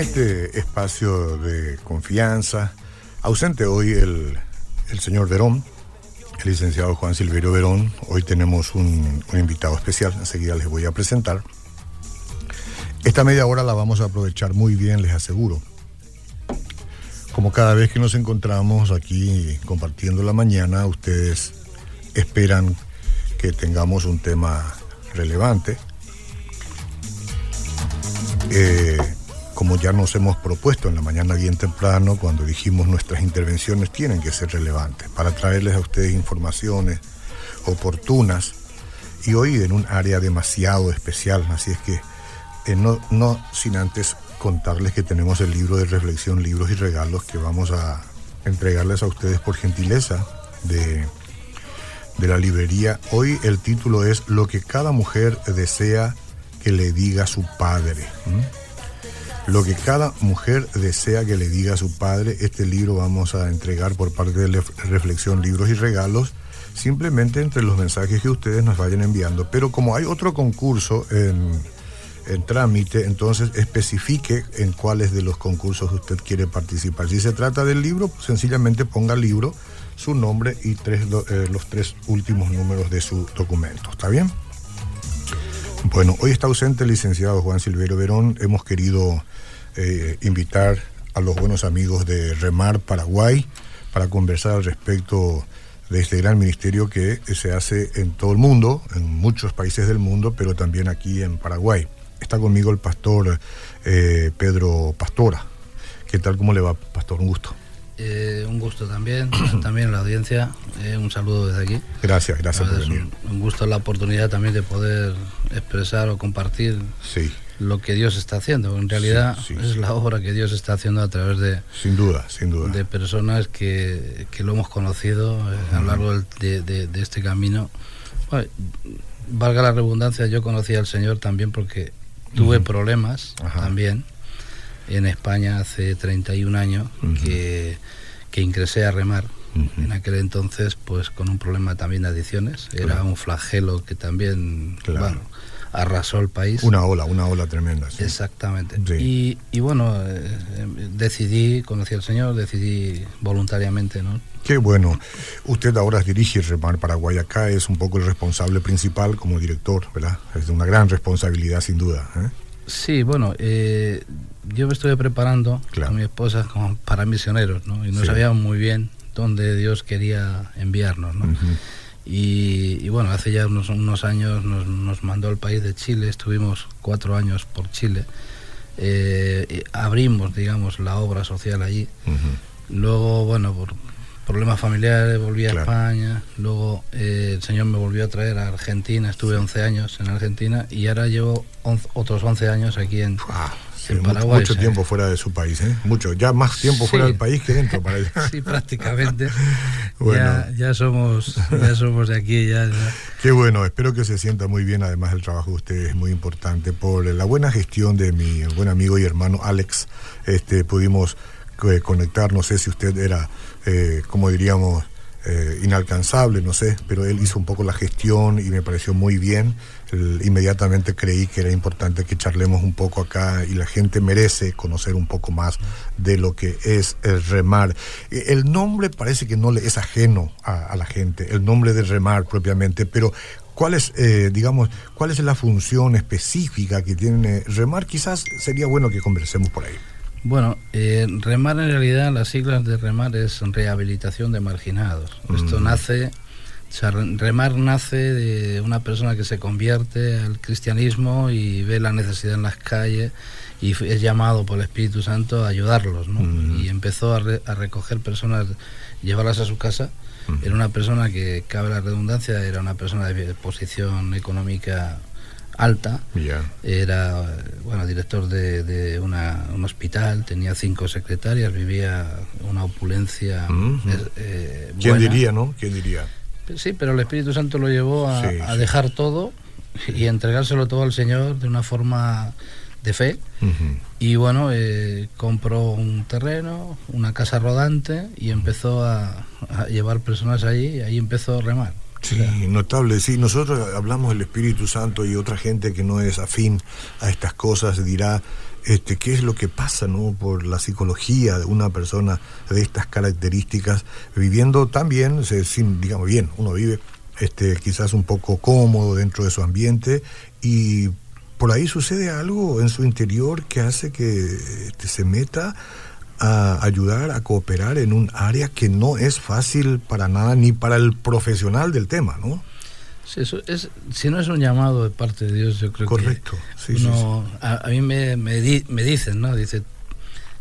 este espacio de confianza, ausente hoy el, señor Verón, el licenciado Juan Silverio Verón. Hoy tenemos un, un, invitado especial, enseguida les voy a presentar. Esta media hora la vamos a aprovechar muy bien, les aseguro. Como cada vez que nos encontramos aquí compartiendo la mañana, ustedes esperan que tengamos un tema relevante. Eh, como ya nos hemos propuesto en la mañana bien temprano, cuando dijimos nuestras intervenciones tienen que ser relevantes para traerles a ustedes informaciones oportunas y hoy en un área demasiado especial, así es que eh, no, sin antes contarles que tenemos el libro de reflexión, libros y regalos que vamos a entregarles a ustedes por gentileza de, de la librería. Hoy el título es Lo que cada mujer desea que le diga su padre. Lo que cada mujer desea que le diga a su padre, este libro vamos a entregar por parte de Reflexión, Libros y Regalos, simplemente entre los mensajes que ustedes nos vayan enviando. Pero como hay otro concurso en, en trámite, entonces especifique en cuáles de los concursos usted quiere participar. Si se trata del libro, sencillamente ponga libro, su nombre y tres, eh, los tres últimos números de su documento. ¿Está bien? Bueno, hoy está ausente el licenciado Juan Silverio Verón. Hemos querido eh, invitar a los buenos amigos de Remar Paraguay para conversar al respecto de este gran ministerio que se hace en todo el mundo, en muchos países del mundo, pero también aquí en Paraguay. Está conmigo el pastor eh, Pedro Pastora. ¿Qué tal? ¿Cómo le va, pastor? Un gusto. Eh, un gusto también, también la audiencia. Eh, un saludo desde aquí. Gracias, gracias por venir. Un, un, gusto la oportunidad también de poder expresar o compartir sí. Lo que Dios está haciendo. En realidad Sí, sí, es la obra que Dios está haciendo a través de, Sin duda, sin duda. de personas que, que lo hemos conocido eh, a lo largo de, de- de este camino. Bueno, valga la redundancia, yo conocí al Señor también porque tuve problemas Ajá. también en España hace 31 años Ujú. que, que ingresé a remar. En aquel entonces, pues con un problema también de adicciones. Era un flagelo que también Claro. bueno, arrasó el país. Una ola, una ola tremenda. sí. Exactamente. Sí. Y, y bueno, eh, eh, decidí, conocí al Señor, decidí voluntariamente, ¿no? Qué bueno. Usted ahora dirige Remar Paraguay acá, es un poco el responsable principal como director, ¿verdad? Es una gran responsabilidad, sin duda. ¿eh? Sí, bueno, eh, yo me estuve preparando Claro. con mi esposa como para misioneros, ¿no? Y no Sí. sabíamos muy bien dónde Dios quería enviarnos, ¿no? Ujú. Y, y bueno, hace ya unos, unos años nos, nos mandó al país de Chile, estuvimos cuatro años por Chile, eh, abrimos, digamos, la obra social allí. Luego, bueno, por problemas familiares volví a Claro. España, luego eh, el Señor me volvió a traer a Argentina, estuve 11 años en Argentina y ahora llevo 11 otros 11 años aquí en, Ah, sí, mucho, tiempo fuera de su país, ¿eh? Mucho, ya más tiempo fuera del país que dentro. Para Sí, prácticamente. Bueno. ya, ya somos ya somos de aquí, ya, ya. Qué bueno, espero que se sienta muy bien. Además, el trabajo de ustedes es muy importante. Por la buena gestión de mi buen amigo y hermano Alex, este, pudimos eh, conectar. No sé si usted era, eh, como diríamos, eh, inalcanzable, no sé, pero él hizo un poco la gestión y me pareció muy bien. El- inmediatamente creí que era importante que charlemos un poco acá y la gente merece conocer un poco más de lo que es el remar. Eh, El nombre parece que no le es ajeno a, a la gente, el nombre de remar propiamente, pero ¿cuál es, eh, digamos, cuál es la función específica que tiene remar? Quizás sería bueno que conversemos por ahí. Bueno, eh, remar en realidad, las siglas de remar es rehabilitación de marginados. Esto Mm. nace, o sea, re- remar nace de una persona que se convierte al cristianismo y ve la necesidad en las calles y es llamado por el Espíritu Santo a ayudarlos, ¿no? Mm. Y empezó a, re- a recoger personas, llevarlas a su casa. Mm. Era una persona que, cabe la redundancia, era una persona de posición económica alta, era bueno director de, de una- un hospital, tenía cinco secretarias, vivía una opulencia. Ujú. es- eh, ¿Quién diría, no? ¿Quién diría? Sí, pero el Espíritu Santo lo llevó a, Sí, a sí. dejar todo y entregárselo todo al Señor de una forma de fe. Y bueno, eh, compró un terreno, una casa rodante y empezó a, a llevar personas allí y ahí empezó a remar. Sí, notable. Sí, nosotros hablamos del Espíritu Santo y otra gente que no es afín a estas cosas dirá, este, qué es lo que pasa ¿no? por la psicología de una persona de estas características, viviendo también, sin, digamos, bien, uno vive este, quizás un poco cómodo dentro de su ambiente y por ahí sucede algo en su interior que hace que este, se meta a ayudar a cooperar en un área que no es fácil para nada ni para el profesional del tema, ¿no? Eso es, si no es un llamado de parte de Dios, yo creo Correcto. que... Correcto, sí, a, a, mí me, me, me, dicen, ¿no? Dice,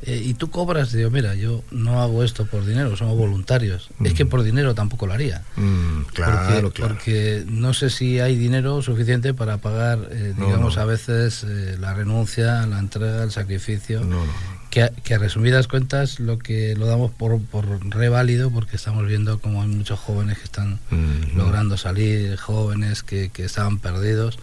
eh, y tú cobras, digo, mira, yo no hago esto por dinero, somos voluntarios. Es que mm. por dinero tampoco lo haría. Mm, claro, porque, claro. porque no sé si hay dinero suficiente para pagar, eh, digamos, a veces eh, la renuncia, la entrega, el sacrificio. No, que, que, a resumidas cuentas lo que lo damos por, por reválido porque estamos viendo como hay muchos jóvenes que están logrando salir, jóvenes que, que estaban perdidos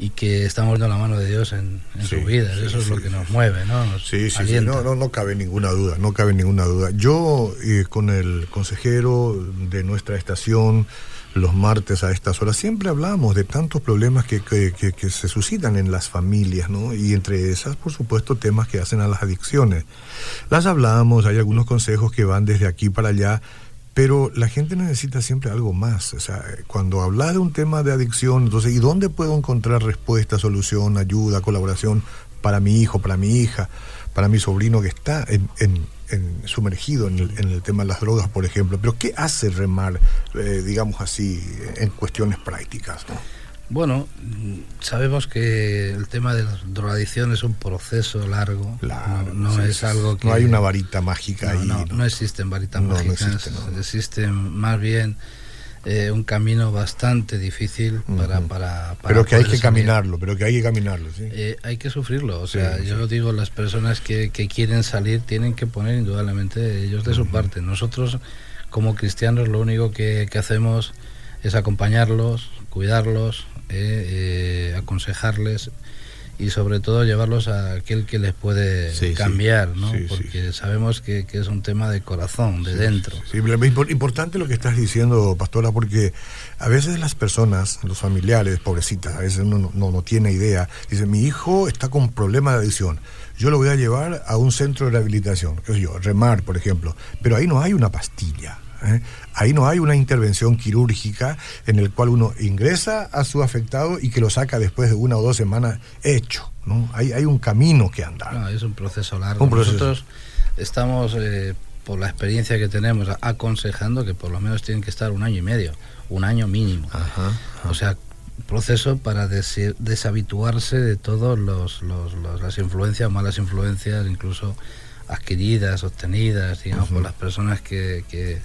y que estamos dando la mano de Dios en, su vida. Eso es lo que nos mueve, ¿no? sí, sí, no, no, no cabe ninguna duda, no cabe ninguna duda. Yo eh, con el consejero de nuestra estación, los martes a estas horas, siempre hablamos de tantos problemas que, que, que, se suscitan en las familias, ¿no? Y entre esas, por supuesto, temas que hacen a las adicciones. Las hablamos, hay algunos consejos que van desde aquí para allá, pero la gente necesita siempre algo más. O sea, cuando hablas de un tema de adicción, entonces, ¿y dónde puedo encontrar respuesta, solución, ayuda, colaboración para mi hijo, para mi hija, para mi sobrino que está en, sumergido en el, tema de las drogas, por ejemplo? Pero ¿qué hace remar, eh, digamos así, en cuestiones prácticas? ¿no? Bueno, sabemos que el tema de la drogadicción es un proceso largo. no, es algo que. No hay una varita mágica no, ahí. No, no, existen varitas mágicas. existe, más bien eh, un camino bastante difícil para, para, Pero que hay que caminarlo, pero que hay que caminarlo, sí. Eh, hay que sufrirlo. O sea, yo digo, las personas que, que, quieren salir tienen que poner indudablemente ellos de su parte. Nosotros, como cristianos, lo único que, que hacemos es acompañarlos, cuidarlos, eh, aconsejarles y sobre todo llevarlos a aquel que les puede cambiar, ¿no? Porque sabemos que, es un tema de corazón, de dentro. Sí, importante lo que estás diciendo, pastora, porque a veces las personas, los familiares, pobrecitas, a veces uno no, no, tiene idea, dicen, mi hijo está con problema de adicción, yo lo voy a llevar a un centro de rehabilitación, qué sé yo, remar, por ejemplo, pero ahí no hay una pastilla. ¿Eh? Ahí no hay una intervención quirúrgica en el cual uno ingresa a su afectado y que lo saca después de una o dos semanas hecho. ¿no? Hay, hay un camino que andar. No, es un proceso largo. Nosotros estamos, eh, por la experiencia que tenemos, aconsejando que por lo menos tienen que estar un año y medio, un año mínimo. O sea, proceso para deshabituarse de todas los, los, las influencias, malas influencias, incluso adquiridas, obtenidas, digamos, por las personas que, que,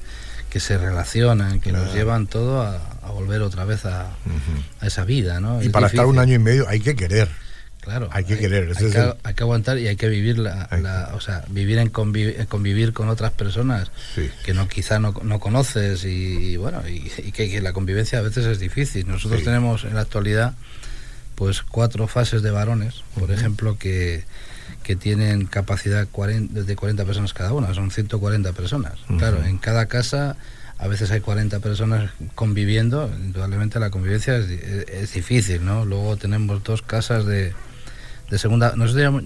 se relacionan, que nos llevan todo a, volver otra vez a, esa vida, ¿no? Y para estar un año y medio hay que querer. Claro. Hay que querer. Hay, que, aguantar y hay que vivir la, o sea, vivir en convivir, con otras personas que no quizá no, no conoces y, bueno, y, que, la convivencia a veces es difícil. Nosotros tenemos en la actualidad pues cuatro fases de varones, por ejemplo, que que tienen capacidad de 40 personas cada una, son 140 personas. Claro, en cada casa a veces hay 40 personas conviviendo, indudablemente la convivencia es, difícil, ¿no? Luego tenemos dos casas de, de segunda, nosotros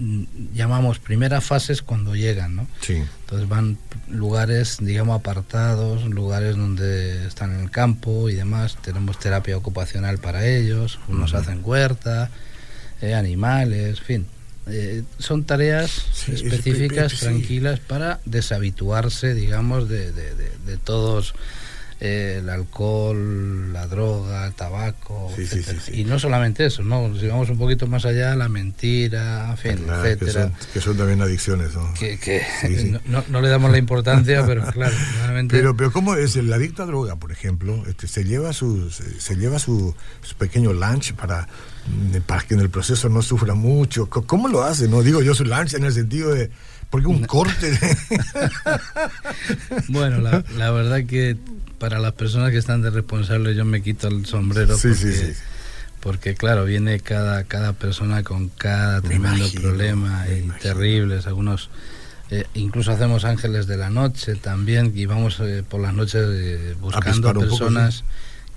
llamamos primera fases cuando llegan, ¿no? Sí. Entonces van lugares, digamos, apartados, lugares donde están en el campo y demás, tenemos terapia ocupacional para ellos, unos hacen huerta, eh, animales, en fin eh, son tareas específicas, tranquilas, para deshabituarse, digamos, de, de, de, todos el alcohol, la droga, el tabaco, y no solamente eso, no, si vamos un poquito más allá, la mentira, etcétera. Que son, también adicciones, ¿no? Que, no, le damos la importancia, pero claro, Pero, pero cómo es el adicto a droga, por ejemplo, este, se lleva su, se, lleva su, su pequeño lunch para para que en el proceso no sufra mucho. ¿Cómo lo hace? No digo yo su lancha en el sentido de porque un corte. bueno, la, la, verdad que para las personas que están de responsables yo me quito el sombrero sí, porque, sí, sí. porque claro viene cada cada persona con cada tremendo problema y terribles algunos eh, incluso hacemos ángeles de la noche también y vamos eh, por las noches eh, buscando personas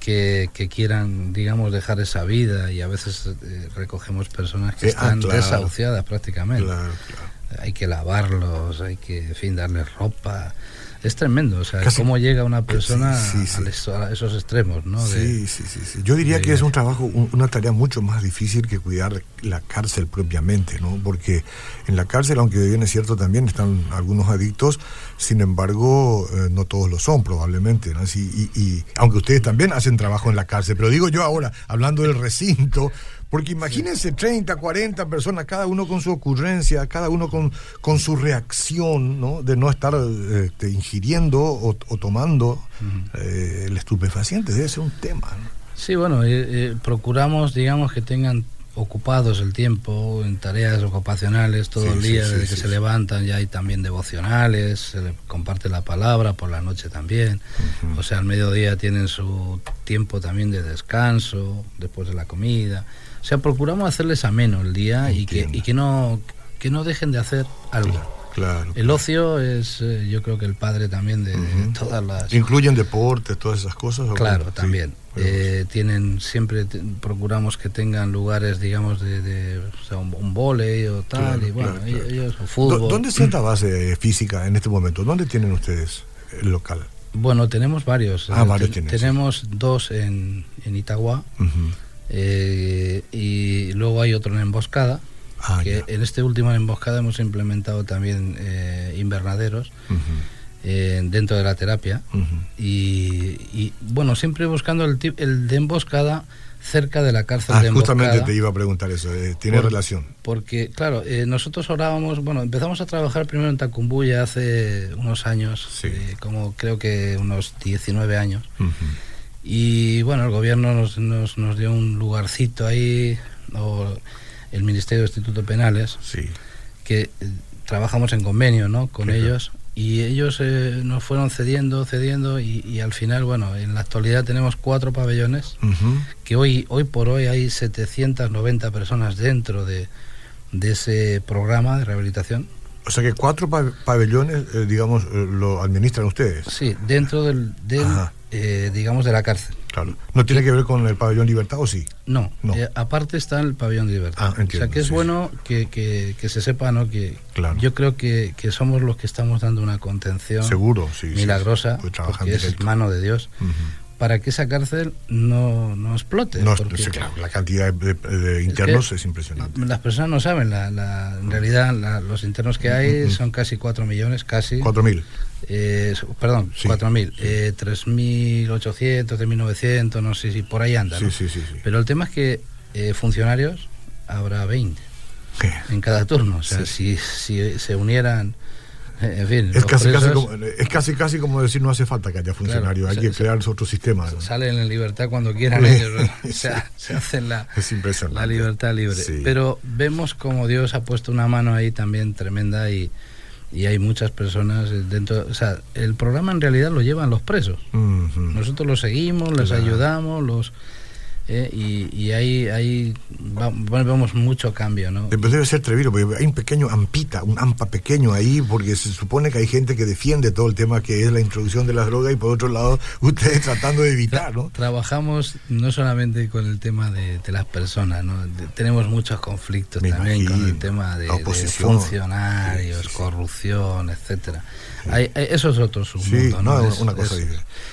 que, quieran, digamos, dejar esa vida y a veces eh, recogemos personas que eh, ah, están desahuciadas prácticamente. Hay que lavarlos, hay que, en fin, darles ropa es tremendo, o sea, cómo llega una persona A, esos extremos, ¿no? sí, sí, sí, Yo diría que es un trabajo, una tarea mucho más difícil que cuidar la cárcel propiamente, ¿no? Porque en la cárcel, aunque bien es cierto, también están algunos adictos, sin embargo, eh, no todos lo son probablemente, ¿no? y, aunque ustedes también hacen trabajo en la cárcel, pero digo yo ahora, hablando del recinto, porque imagínense 30, 40 personas, cada uno con su ocurrencia, cada uno con, con su reacción, ¿no? De no estar este, ingiriendo o, tomando eh, el estupefaciente, debe ser un tema. Sí, bueno, eh, eh, procuramos, digamos, que tengan ocupados el tiempo en tareas ocupacionales todo el día, desde que se levantan ya hay también devocionales, se le comparte la palabra por la noche también, o sea, al mediodía tienen su tiempo también de descanso, después de la comida. O sea, procuramos hacerles ameno el día y que, y que, no, que no dejen de hacer algo. Claro, el ocio es, eh, yo creo que el padre también de, todas las... ¿Incluyen deportes, todas esas cosas? Claro, también. Eh, tienen, siempre procuramos que tengan lugares, digamos, de, o sea, un, un volei o tal, y bueno, ellos, o fútbol. ¿Dónde está la base física en este momento? ¿Dónde tienen ustedes el local? Bueno, tenemos varios. Ah, varios Tenemos dos en, en Itagua. Eh, y luego hay otro en Emboscada. Ah, que en este último Emboscada hemos implementado también eh, invernaderos eh, dentro de la terapia. y, bueno, siempre buscando el, el de Emboscada cerca de la cárcel ah, de Emboscada. Justamente te iba a preguntar eso, ¿tiene relación? Porque, claro, nosotros orábamos, bueno, empezamos a trabajar primero en Tacumbuya hace unos años, como creo que unos 19 años. Y bueno, el gobierno nos, nos, nos dio un lugarcito ahí, o el Ministerio de Institutos Penales, sí. que eh, trabajamos en convenio ¿no? con ellos y ellos eh, nos fueron cediendo, cediendo y, al final, bueno, en la actualidad tenemos cuatro pabellones, que hoy, hoy por hoy hay 790 personas dentro de, de ese programa de rehabilitación. O sea que cuatro pabellones, eh, digamos, lo administran ustedes. Sí, dentro del, del eh, digamos, de la cárcel. Claro. ¿No tiene que ver con el pabellón Libertad o sí? No, no. Eh, aparte está el pabellón Libertad. Ah, o sea que es bueno que, que, se sepa, ¿no? Que yo creo que, que, somos los que estamos dando una contención Seguro, sí, milagrosa, porque es mano de Dios para que esa cárcel no, no explote. No, claro, la cantidad de, internos es, impresionante. Las personas no saben, la, en realidad los internos que hay son casi 4 millones, casi. 4.000. Eh, perdón, sí, 4.000. Eh, 3.800, 3.900, no sé si por ahí anda. Sí, sí, sí, Pero el tema es que eh, funcionarios habrá 20 en cada turno. O sea, si, si se unieran es casi, casi como, es casi, casi como decir no hace falta que haya funcionarios, hay que crear otro sistema. Salen en libertad cuando quieran ellos, se hacen la, la libertad libre. Pero vemos como Dios ha puesto una mano ahí también tremenda y, y hay muchas personas dentro, o sea, el programa en realidad lo llevan los presos. Nosotros los seguimos, les ayudamos, los ¿eh? y, y, ahí, ahí vemos mucho cambio, ¿no? Debe ser treviro, porque hay un pequeño ampita, un ampa pequeño ahí, porque se supone que hay gente que defiende todo el tema que es la introducción de las drogas y por otro lado ustedes tratando de evitar, ¿no? trabajamos no solamente con el tema de, las personas, ¿no? tenemos muchos conflictos también con el tema de, funcionarios, corrupción, etcétera eso es otro mundo, ¿no? una cosa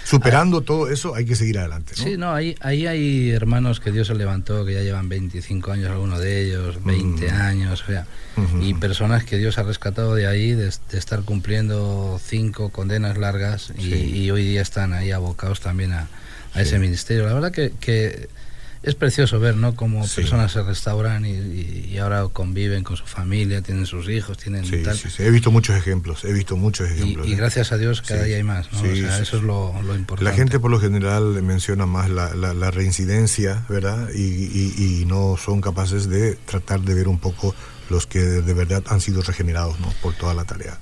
Superando todo eso hay que seguir adelante. Sí, no, ahí, ahí hay hermanos que Dios se levantó, que ya llevan 25 años algunos de ellos, 20 mm. años, o sea, y personas que Dios ha rescatado de ahí, de, estar cumpliendo cinco condenas largas y, hoy día están ahí abocados también a, ese ministerio. La verdad que, que es precioso ver, ¿no? Cómo personas se restauran y, ahora conviven con su familia, tienen sus hijos, tienen sí, tal. Sí, he visto muchos ejemplos, he visto muchos ejemplos. Y, gracias a Dios cada día hay más, ¿no? O sea, eso es lo, importante. La gente por lo general menciona más la, la, reincidencia, ¿verdad? Y, no son capaces de tratar de ver un poco los que de verdad han sido regenerados, ¿no? Por toda la tarea.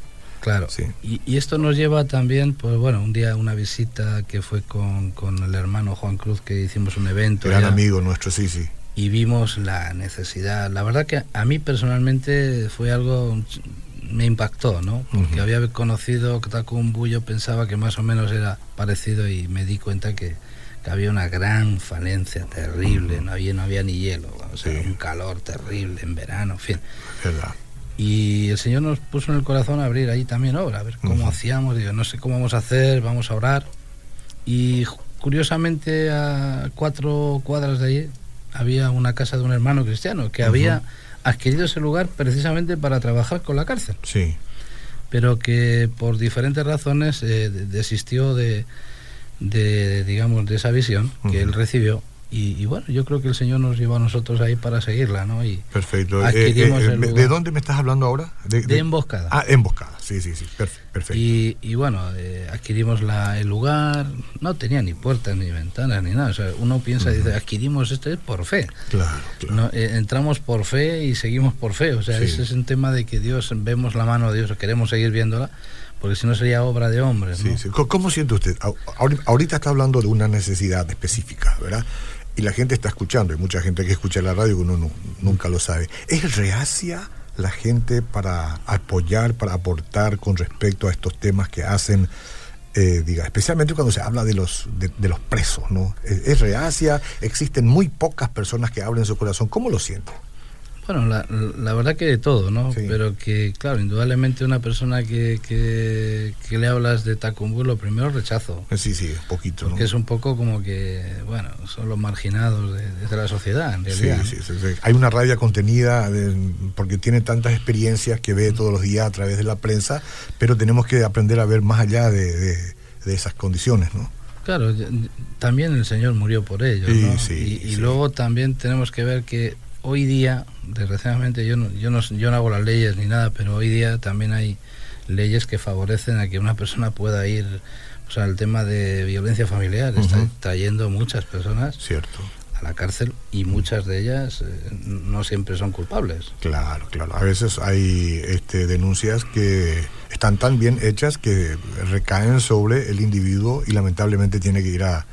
Claro. Sí. Y, esto nos lleva también, pues bueno, un día una visita que fue con, con el hermano Juan Cruz, que hicimos un evento. Gran amigo nuestro, sí, sí. Y vimos la necesidad. La verdad que a mí personalmente fue algo, me impactó, ¿no? Porque había conocido Bullo pensaba que más o menos era parecido y me di cuenta que, que había una gran falencia terrible, no había, no había ni hielo, o sea, un calor terrible en verano, en fin. Y el Señor nos puso en el corazón a abrir ahí también obra, a ver cómo hacíamos, digo, no sé cómo vamos a hacer, vamos a orar. Y curiosamente a cuatro cuadras de allí había una casa de un hermano cristiano que había adquirido ese lugar precisamente para trabajar con la cárcel. Sí. Pero que por diferentes razones eh, desistió de, de, digamos, de esa visión que él recibió y, bueno, yo creo que el Señor nos lleva a nosotros ahí para seguirla, ¿no? Y perfecto. Eh, eh, eh, ¿De dónde me estás hablando ahora? De, Emboscada. Ah, Emboscada, sí, sí, sí, perfecto. Y, bueno, adquirimos la, el lugar, no tenía ni puertas, ni ventanas, ni nada. O sea, uno piensa, dice, adquirimos esto por fe. Claro, claro. entramos por fe y seguimos por fe. O sea, ese es un tema de que Dios, vemos la mano de Dios, queremos seguir viéndola porque si no sería obra de hombres. Sí, sí. ¿Cómo siente usted? Ahorita está hablando de una necesidad específica, ¿verdad? Y la gente está escuchando, hay mucha gente que escucha la radio que uno nunca lo sabe. ¿Es reacia la gente para apoyar, para aportar con respecto a estos temas que hacen, eh, diga, especialmente cuando se habla de los, de, los presos, ¿no? ¿Es, ¿Es, reacia? Existen muy pocas personas que abren su corazón. ¿Cómo lo sienten? Bueno, la, la, verdad que de todo, ¿no? Pero que, claro, indudablemente una persona que, que, le hablas de Tacumbú, lo primero rechazo. Sí, sí, un poquito. Porque es un poco como que, bueno, son los marginados de, la sociedad, en realidad. Sí, sí, sí, Hay una rabia contenida porque tiene tantas experiencias que ve todos los días a través de la prensa, pero tenemos que aprender a ver más allá de, de esas condiciones, ¿no? Claro, también el Señor murió por ellos, ¿no? y, y luego también tenemos que ver que hoy día, desgraciadamente, yo no, yo, no, yo no hago las leyes ni nada, pero hoy día también hay leyes que favorecen a que una persona pueda ir, o sea, el tema de violencia familiar, está trayendo muchas personas Cierto. a la cárcel y muchas de ellas eh, no siempre son culpables. Claro, claro. A veces hay este, denuncias que están tan bien hechas que recaen sobre el individuo y lamentablemente tiene que ir a,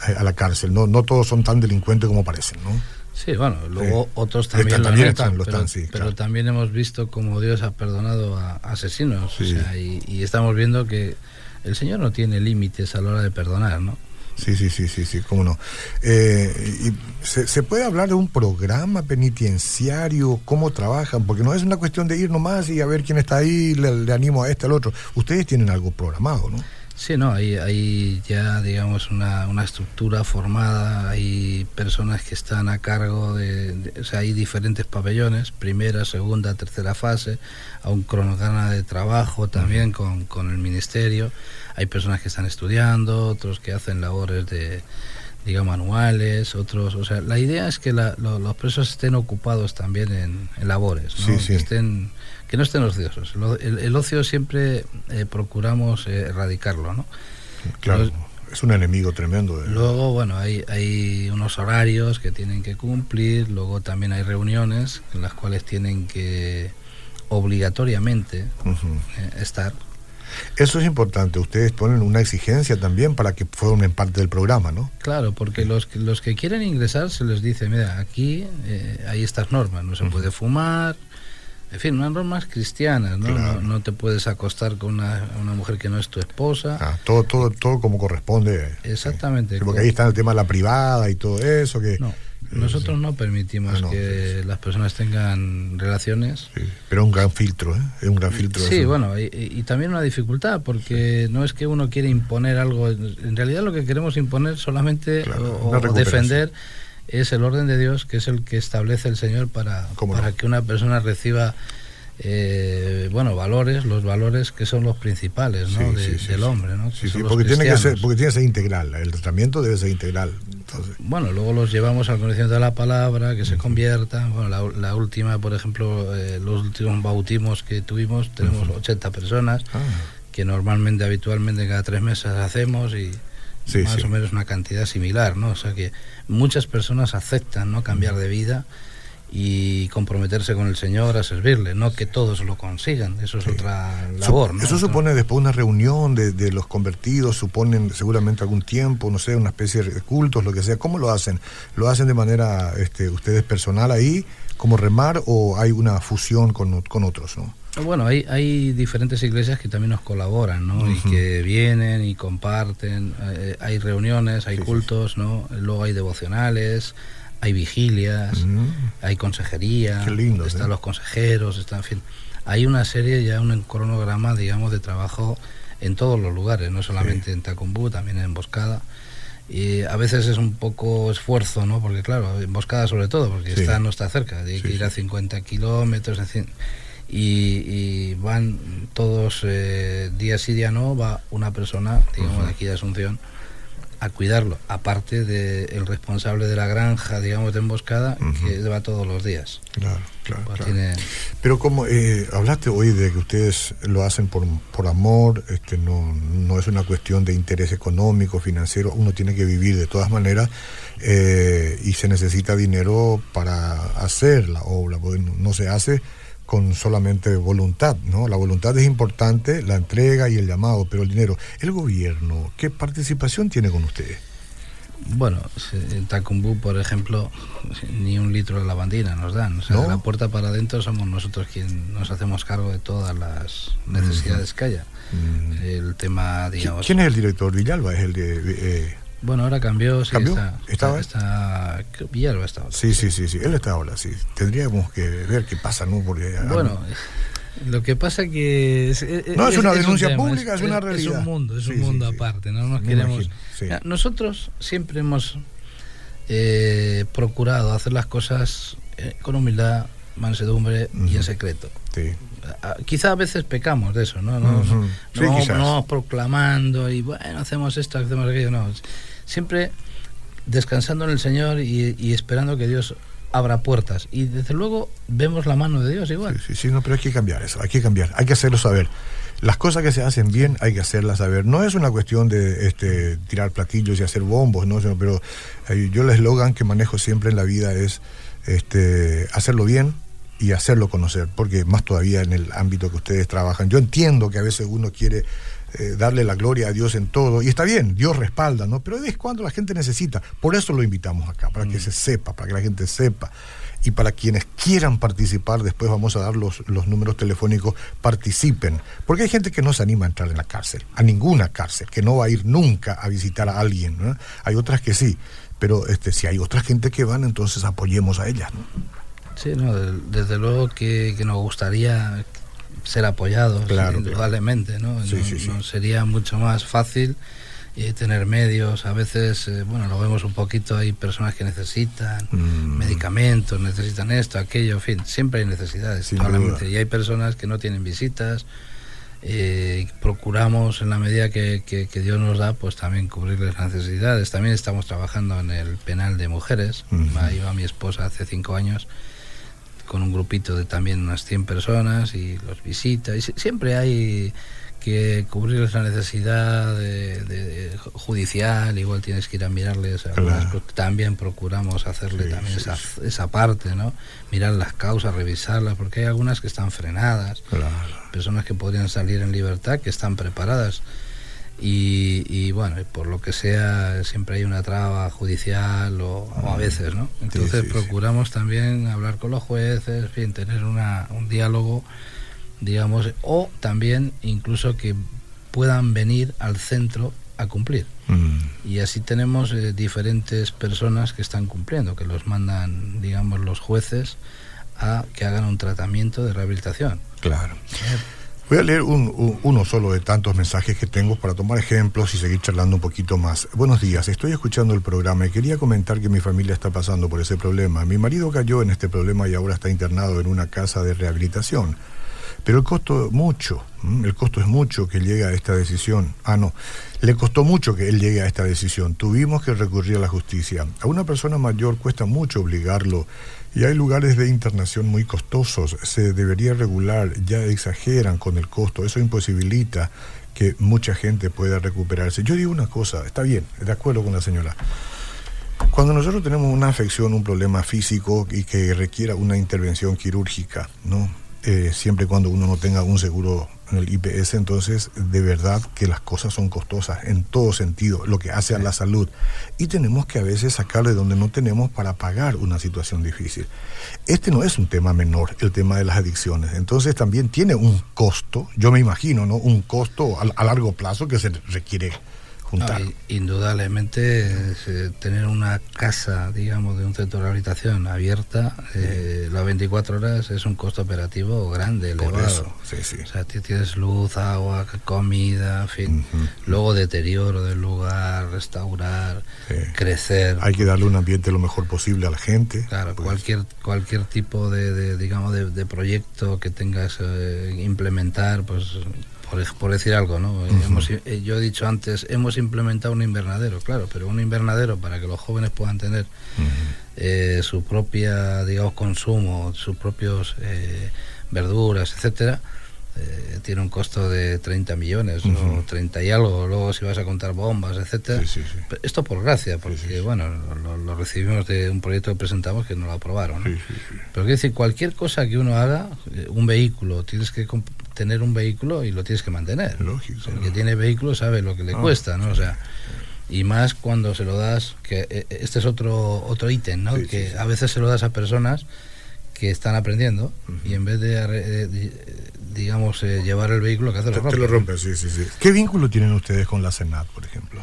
a la cárcel. No, no todos son tan delincuentes como parecen, ¿no? Sí, bueno, luego otros también, lo, están, pero, pero también hemos visto como Dios ha perdonado a asesinos, y, estamos viendo que el Señor no tiene límites a la hora de perdonar, ¿no? Sí, sí, sí, sí, sí, cómo no. Eh, y se, puede hablar de un programa penitenciario? ¿Cómo trabajan? Porque no es una cuestión de ir nomás y a ver quién está ahí, le, le animo a este, al otro. Ustedes tienen algo programado, ¿no? Sí, no, hay, hay ya, digamos, una, una, estructura formada, hay personas que están a cargo de, o sea, hay diferentes pabellones, primera, segunda, tercera fase, a un cronograma de trabajo también con, con el ministerio, hay personas que están estudiando, otros que hacen labores de, digamos, manuales, otros, o sea, la idea es que los presos estén ocupados también en, labores, ¿no? que estén que no estén ociosos. El, ocio siempre eh, procuramos eh, erradicarlo, ¿no? Claro. es un enemigo tremendo. Luego, bueno, hay, hay unos horarios que tienen que cumplir, luego también hay reuniones en las cuales tienen que obligatoriamente eh, estar. Eso es importante, ustedes ponen una exigencia también para que formen parte del programa, ¿no? Claro, porque los, los que quieren ingresar se les dice, mira, aquí hay estas normas, no se puede fumar, en fin, unas normas cristianas, ¿no? No, te puedes acostar con una, mujer que no es tu esposa. Ah, todo, todo, todo como corresponde. Exactamente. porque ahí está el tema de la privada y todo eso. que No, nosotros no permitimos ah, que las personas tengan relaciones. Sí, pero es un gran filtro, ¿eh? Es un gran filtro. Sí, bueno, y, también una dificultad, porque no es que uno quiere imponer algo, en realidad lo que queremos imponer solamente o defender es el orden de Dios, que es el que establece el Señor para, para que una persona reciba eh, bueno, valores, los valores que son los principales ¿no? del hombre. ¿no? porque, tiene que ser, porque tiene que ser integral, el tratamiento debe ser integral. Bueno, luego los llevamos al conocimiento de la palabra, que se convierta. Bueno, la, última, por ejemplo, eh, los últimos bautismos que tuvimos, tenemos 80 personas, ah. que normalmente, habitualmente, cada tres meses hacemos y más o menos una cantidad similar, ¿no? O sea que muchas personas aceptan no cambiar de vida y comprometerse con el Señor a servirle, no que todos lo consigan, eso es otra labor. Eso supone después una reunión de, los convertidos, suponen seguramente algún tiempo, no sé, una especie de cultos, lo que sea. ¿Cómo lo hacen? ¿Lo hacen de manera, este, ustedes personal ahí, como remar, o hay una fusión con, con otros? ¿no? Bueno, hay, hay diferentes iglesias que también nos colaboran, ¿no? Y que vienen y comparten. Eh, hay reuniones, hay cultos, ¿no? Luego hay devocionales, hay vigilias, hay consejería, están los consejeros, están, en fin. Hay una serie, ya un cronograma, digamos, de trabajo en todos los lugares, no solamente en Tacumbú, también en Emboscada. Y a veces es un poco esfuerzo, ¿no? Porque claro, Emboscada sobre todo, porque está, no está cerca, hay que ir a 50 kilómetros, y, van todos eh, día sí, día no, va una persona, digamos, de aquí de Asunción, a cuidarlo, aparte del responsable de la granja, digamos, de emboscada, que va todos los días. Claro, claro. Pues Pero como eh, hablaste hoy de que ustedes lo hacen por, por amor, este, no, no es una cuestión de interés económico, financiero, uno tiene que vivir de todas maneras eh, y se necesita dinero para hacer la obra, no se hace con solamente voluntad, ¿no? La voluntad es importante, la entrega y el llamado, pero el dinero. El gobierno, ¿qué participación tiene con ustedes? Bueno, en Tacumbú, por ejemplo, ni un litro de lavandina nos dan. O sea, de la puerta para adentro somos nosotros quienes nos hacemos cargo de todas las necesidades que haya. El tema, digamos... ¿Quién es el director? Villalba es el de... Eh, bueno, ahora cambió. Sí, ¿Cambió? Está, ¿Estaba? Está, Villalba está Sí, sí, sí, sí. Él está ahora, sí. Tendríamos que ver qué pasa, ¿no? Porque. Bueno. Lo que pasa que es, no es, una denuncia pública, es, una realidad. Es un mundo, es un mundo aparte. No nos queremos. Nosotros siempre hemos eh, procurado hacer las cosas eh, con humildad, mansedumbre y en secreto. Sí. Quizá a veces pecamos de eso, ¿no? Nos, no, vamos proclamando y bueno, hacemos esto, hacemos aquello, no siempre descansando en el Señor y, esperando que Dios abra puertas. Y desde luego vemos la mano de Dios igual. Sí, sí, no, pero hay que cambiar eso, hay que cambiar, hay que hacerlo saber. Las cosas que se hacen bien hay que hacerlas saber. No es una cuestión de este, tirar platillos y hacer bombos, ¿no? pero eh, yo el eslogan que manejo siempre en la vida es este, hacerlo bien y hacerlo conocer, porque más todavía en el ámbito que ustedes trabajan. Yo entiendo que a veces uno quiere eh, darle la gloria a Dios en todo. Y está bien, Dios respalda, ¿no? Pero es cuando la gente necesita. Por eso lo invitamos acá, para que mm. se sepa, para que la gente sepa. Y para quienes quieran participar, después vamos a dar los, los números telefónicos, participen. Porque hay gente que no se anima a entrar en la cárcel, a ninguna cárcel, que no va a ir nunca a visitar a alguien. ¿no? Hay otras que sí, pero este, si hay otra gente que van, entonces apoyemos a ellas. ¿no? Sí, no, desde luego que, que nos gustaría ser apoyados, indudablemente, ¿no? Sería mucho más fácil eh, tener medios. A veces, eh, bueno, lo vemos un poquito, hay personas que necesitan mm. medicamentos, necesitan esto, aquello, en fin, siempre hay necesidades, Y hay personas que no tienen visitas. Eh, procuramos en la medida que, Dios nos da, pues también cubrirles las necesidades. También estamos trabajando en el penal de mujeres. Ahí va mi esposa hace cinco años con un grupito de también unas 100 personas y los visita. Y siempre hay que cubrir la necesidad de, judicial, igual tienes que ir a mirarles también procuramos hacerle también esa, esa parte, ¿no? Mirar las causas, revisarlas, porque hay algunas que están frenadas, personas que podrían salir en libertad, que están preparadas y, bueno, por lo que sea, siempre hay una traba judicial o, a veces, ¿no? Entonces procuramos también hablar con los jueces, fin, tener una, un diálogo, digamos, o también incluso que puedan venir al centro a cumplir. Mm. Y así tenemos eh, diferentes personas que están cumpliendo, que los mandan, digamos, los jueces a que hagan un tratamiento de rehabilitación. Claro. Eh, Voy a leer uno solo de tantos mensajes que tengo para tomar ejemplos y seguir charlando un poquito más. Buenos días, estoy escuchando el programa y quería comentar que mi familia está pasando por ese problema. Mi marido cayó en este problema y ahora está internado en una casa de rehabilitación. Pero el costo mucho, el costo es mucho que llegue a esta decisión. Ah, no, le costó mucho que él llegue a esta decisión. Tuvimos que recurrir a la justicia. A una persona mayor cuesta mucho obligarlo y hay lugares de internación muy costosos. Se debería regular, ya exageran con el costo. Eso imposibilita que mucha gente pueda recuperarse. Yo digo una cosa, está bien, de acuerdo con la señora. Cuando nosotros tenemos una afección, un problema físico y que requiera una intervención quirúrgica, ¿no? Eh, siempre cuando uno no tenga un seguro en el IPS, entonces de verdad que las cosas son costosas en todo sentido, lo que hace a la salud. Y tenemos que a veces sacarle donde no tenemos para pagar una situación difícil. Este no es un tema menor, el tema de las adicciones. Entonces también tiene un costo, yo me imagino, ¿no? Un costo a, a largo plazo que se requiere indudablemente eh, tener una casa, digamos, de un centro de rehabilitación abierta eh, las 24 horas es un costo operativo grande, elevado. O sea, tienes luz, agua, comida, en fin. Luego deterioro del lugar, restaurar, crecer. Hay que darle un ambiente lo mejor posible a la gente. Claro, pues. cualquier cualquier tipo de, digamos de, proyecto que tengas eh, implementar, pues por, decir algo, ¿no? Eh, yo he dicho antes, hemos implementado un invernadero, claro, pero un invernadero para que los jóvenes puedan tener eh, su propia, digamos, consumo, sus propios eh, verduras, etcétera, tiene un costo de 30 millones o 30 y algo, luego si vas a contar bombas, etcétera. Esto por gracia, porque bueno, lo, recibimos de un proyecto que presentamos que no lo aprobaron. Pero quiero decir, cualquier cosa que uno haga, un vehículo, tienes que tener un vehículo y lo tienes que mantener. Lógico. el que tiene vehículo sabe lo que le ah, cuesta, ¿no? O sea, y más cuando se lo das, que eh, este es otro otro ítem, ¿no? que a veces se lo das a personas que están aprendiendo y en vez de, digamos, eh, llevar el vehículo, que hace lo rompe. lo rompe, sí, sí, sí. ¿Qué vínculo tienen ustedes con la Senat, por ejemplo?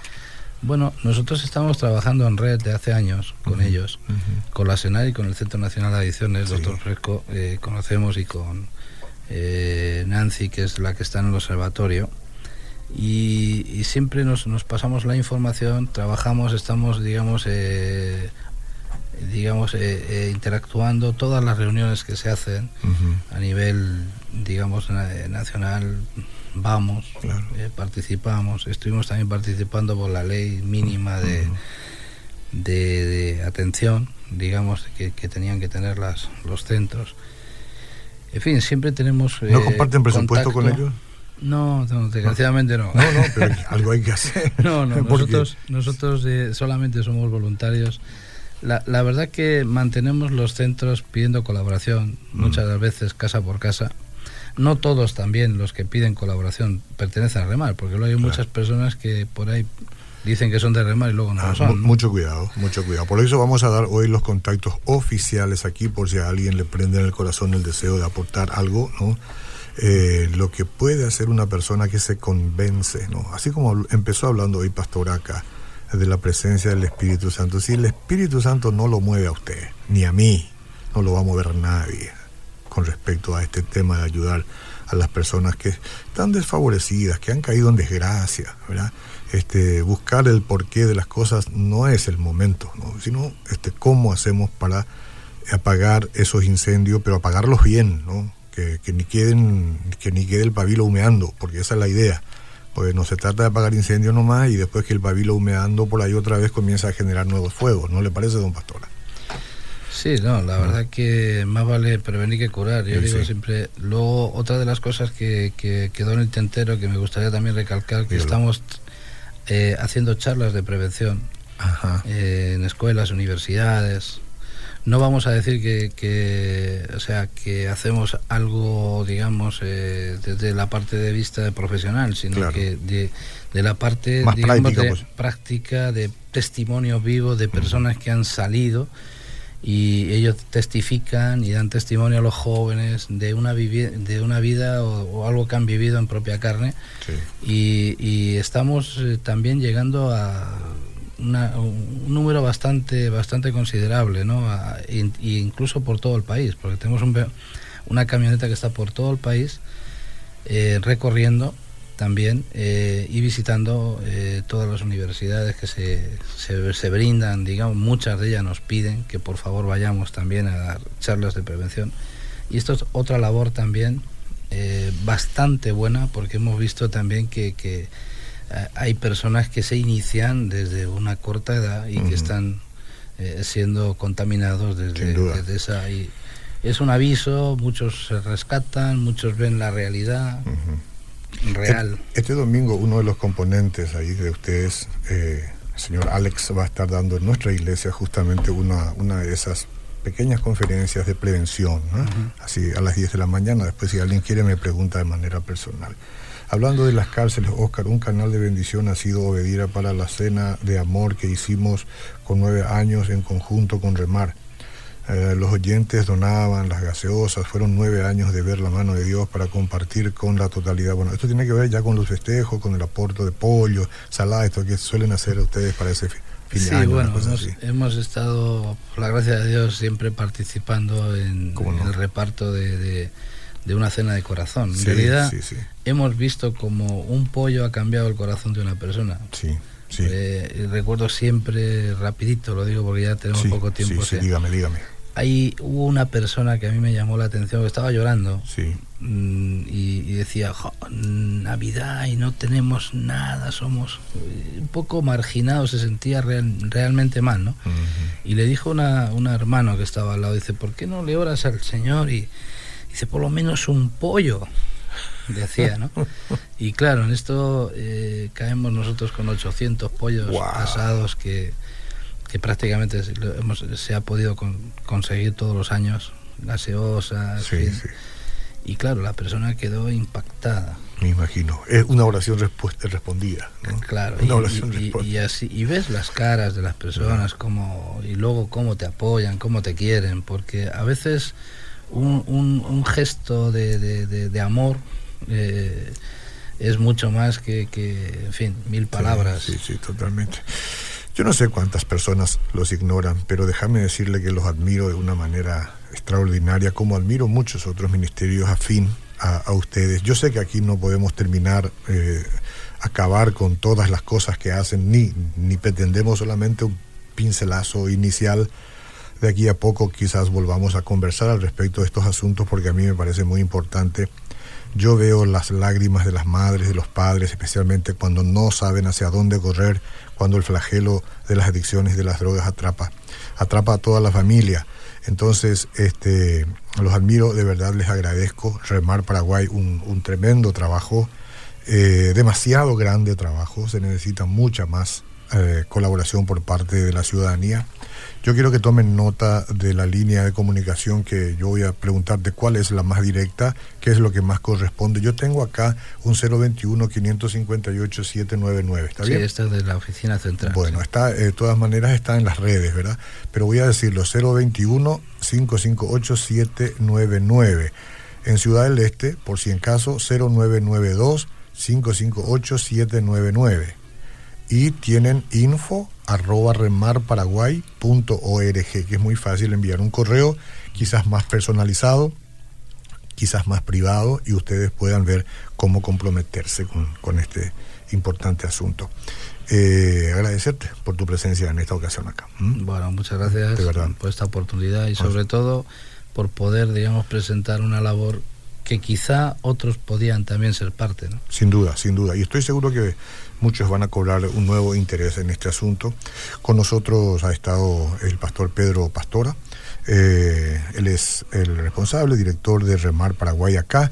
Bueno, nosotros estamos trabajando en red de hace años con ellos, con la Senat y con el Centro Nacional de Adicciones, doctor Fresco, eh, conocemos y con eh, Nancy, que es la que está en el observatorio, y, siempre nos, pasamos la información, trabajamos, estamos, digamos, eh, digamos, eh, interactuando todas las reuniones que se hacen a nivel, digamos, nacional, vamos, participamos, estuvimos también participando por la ley mínima de, de, atención, digamos, que, que, tenían que tener las, los centros. En fin, siempre tenemos. ¿No eh, comparten presupuesto con ellos? No, desgraciadamente no. No, no, pero algo hay que hacer. No, no, nosotros, nosotros eh, solamente somos voluntarios. La, la, verdad que mantenemos los centros pidiendo colaboración, mm. muchas veces casa por casa. No todos también los que piden colaboración pertenecen a Remar, porque luego hay muchas personas que por ahí dicen que son de remar y luego no lo ah, son. Mucho cuidado, mucho cuidado. Por eso vamos a dar hoy los contactos oficiales aquí, por si a alguien le prende en el corazón el deseo de aportar algo, ¿no? Eh, lo que puede hacer una persona que se convence, ¿no? Así como empezó hablando hoy Pastor acá de la presencia del Espíritu Santo. Si el Espíritu Santo no lo mueve a usted, ni a mí, no lo va a mover nadie con respecto a este tema de ayudar a las personas que están desfavorecidas, que han caído en desgracia. Este, buscar el porqué de las cosas no es el momento, sino este, cómo hacemos para apagar esos incendios, pero apagarlos bien, ¿no? que, ni queden, que ni quede el pabilo humeando, porque esa es la idea. Pues no se trata de apagar incendios nomás y después que el pabilo humeando por ahí otra vez comienza a generar nuevos fuegos, ¿no le parece, don Pastora? Sí, no, la verdad que más vale prevenir que curar. Yo digo siempre. Luego, otra de las cosas que, que, quedó en el tintero que me gustaría también recalcar, que estamos eh, haciendo charlas de prevención eh, en escuelas, universidades. No vamos a decir que, o sea, que hacemos algo, digamos, eh, desde la parte de vista profesional, sino que de, la parte, digamos, de pues. práctica, de testimonio vivo de personas que han salido y ellos testifican y dan testimonio a los jóvenes de una, de una vida o, algo que han vivido en propia carne y, estamos eh, también llegando a un número bastante bastante considerable ¿no? incluso por todo el país porque tenemos una camioneta que está por todo el país eh, recorriendo también eh, y visitando eh, todas las universidades que se, se, brindan, digamos, muchas de ellas nos piden que por favor vayamos también a dar charlas de prevención. Y esto es otra labor también eh, bastante buena porque hemos visto también que, que hay personas que se inician desde una corta edad y que están siendo contaminados desde, desde esa... Y es un aviso, muchos se rescatan, muchos ven la realidad. Real. Este, domingo uno de los componentes ahí de ustedes, eh, el señor Alex, va a estar dando en nuestra iglesia justamente una, una de esas pequeñas conferencias de prevención, así a las 10 de la mañana. Después, si alguien quiere, me pregunta de manera personal. Hablando de las cárceles, Oscar, un canal de bendición ha sido Obedira para la cena de amor que hicimos con nueve años en conjunto con Remar. Eh, los oyentes donaban las gaseosas, fueron nueve años de ver la mano de Dios para compartir con la totalidad. Bueno, esto tiene que ver ya con los festejos, con el aporte de pollo, salada, esto que suelen hacer ustedes para ese fin sí, bueno, hemos, estado, por la gracia de Dios, siempre participando en, el reparto de, una cena de corazón. En realidad, hemos visto como un pollo ha cambiado el corazón de una persona. Sí. Sí. Eh, recuerdo siempre, rapidito, lo digo porque ya tenemos poco tiempo. Sí, dígame, dígame ahí hubo una persona que a mí me llamó la atención, que estaba llorando sí. Mm, y, decía, Navidad y no tenemos nada, somos un poco marginados, se sentía realmente mal, ¿no? Y le dijo una, una hermano que estaba al lado, dice, ¿por qué no le oras al Señor? Y dice, por lo menos un pollo, decía, ¿no? y claro, en esto eh, caemos nosotros con 800 pollos asados que que prácticamente se ha podido conseguir todos los años, gaseosas. Sí, sí. Y claro, la persona quedó impactada. Me imagino. Es una oración respuesta, respondida. Claro. y, así, y ves las caras de las personas, cómo, y luego cómo te apoyan, cómo te quieren, porque a veces un, un, gesto de, de, amor eh, es mucho más que, que, en fin, mil palabras. sí, sí totalmente. Yo no sé cuántas personas los ignoran, pero déjame decirle que los admiro de una manera extraordinaria, como admiro muchos otros ministerios afín a, ustedes. Yo sé que aquí no podemos terminar, eh, acabar con todas las cosas que hacen, ni, ni pretendemos solamente un pincelazo inicial. De aquí a poco quizás volvamos a conversar al respecto de estos asuntos porque a mí me parece muy importante yo veo las lágrimas de las madres, de los padres, especialmente cuando no saben hacia dónde correr, cuando el flagelo de las adicciones y de las drogas atrapa, atrapa a toda la familia. Entonces, este, los admiro, de verdad les agradezco. Remar Paraguay, un, tremendo trabajo, eh, demasiado grande trabajo, se necesita mucha más eh, colaboración por parte de la ciudadanía. Yo quiero que tomen nota de la línea de comunicación que yo voy a preguntar de cuál es la más directa, qué es lo que más corresponde. Yo tengo acá un 021-558-799, ¿está bien? Sí, esta es de la oficina central. Bueno, está, eh, de todas maneras está en las redes, ¿verdad? Pero voy a decirlo, 021-558-799. En Ciudad del Este, por si en caso, 0992-558-799 y tienen info arroba remarparaguay.org, que es muy fácil enviar un correo, quizás más personalizado, quizás más privado, y ustedes puedan ver cómo comprometerse con, este importante asunto. Eh, agradecerte por tu presencia en esta ocasión acá. Bueno, muchas gracias por esta oportunidad y sobre todo por poder, digamos, presentar una labor que quizá otros podían también ser parte. ¿no? Sin duda, sin duda. Y estoy seguro que muchos van a cobrar un nuevo interés en este asunto. Con nosotros ha estado el pastor Pedro Pastora. Eh, él es el responsable, director de Remar Paraguay acá.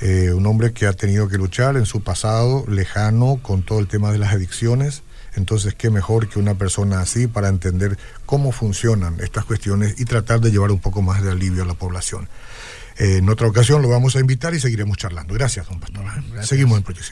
Eh, un hombre que ha tenido que luchar en su pasado lejano con todo el tema de las adicciones. Entonces, qué mejor que una persona así para entender cómo funcionan estas cuestiones y tratar de llevar un poco más de alivio a la población. Eh, en otra ocasión lo vamos a invitar y seguiremos charlando. Gracias, don Pastor. Seguimos en proyección.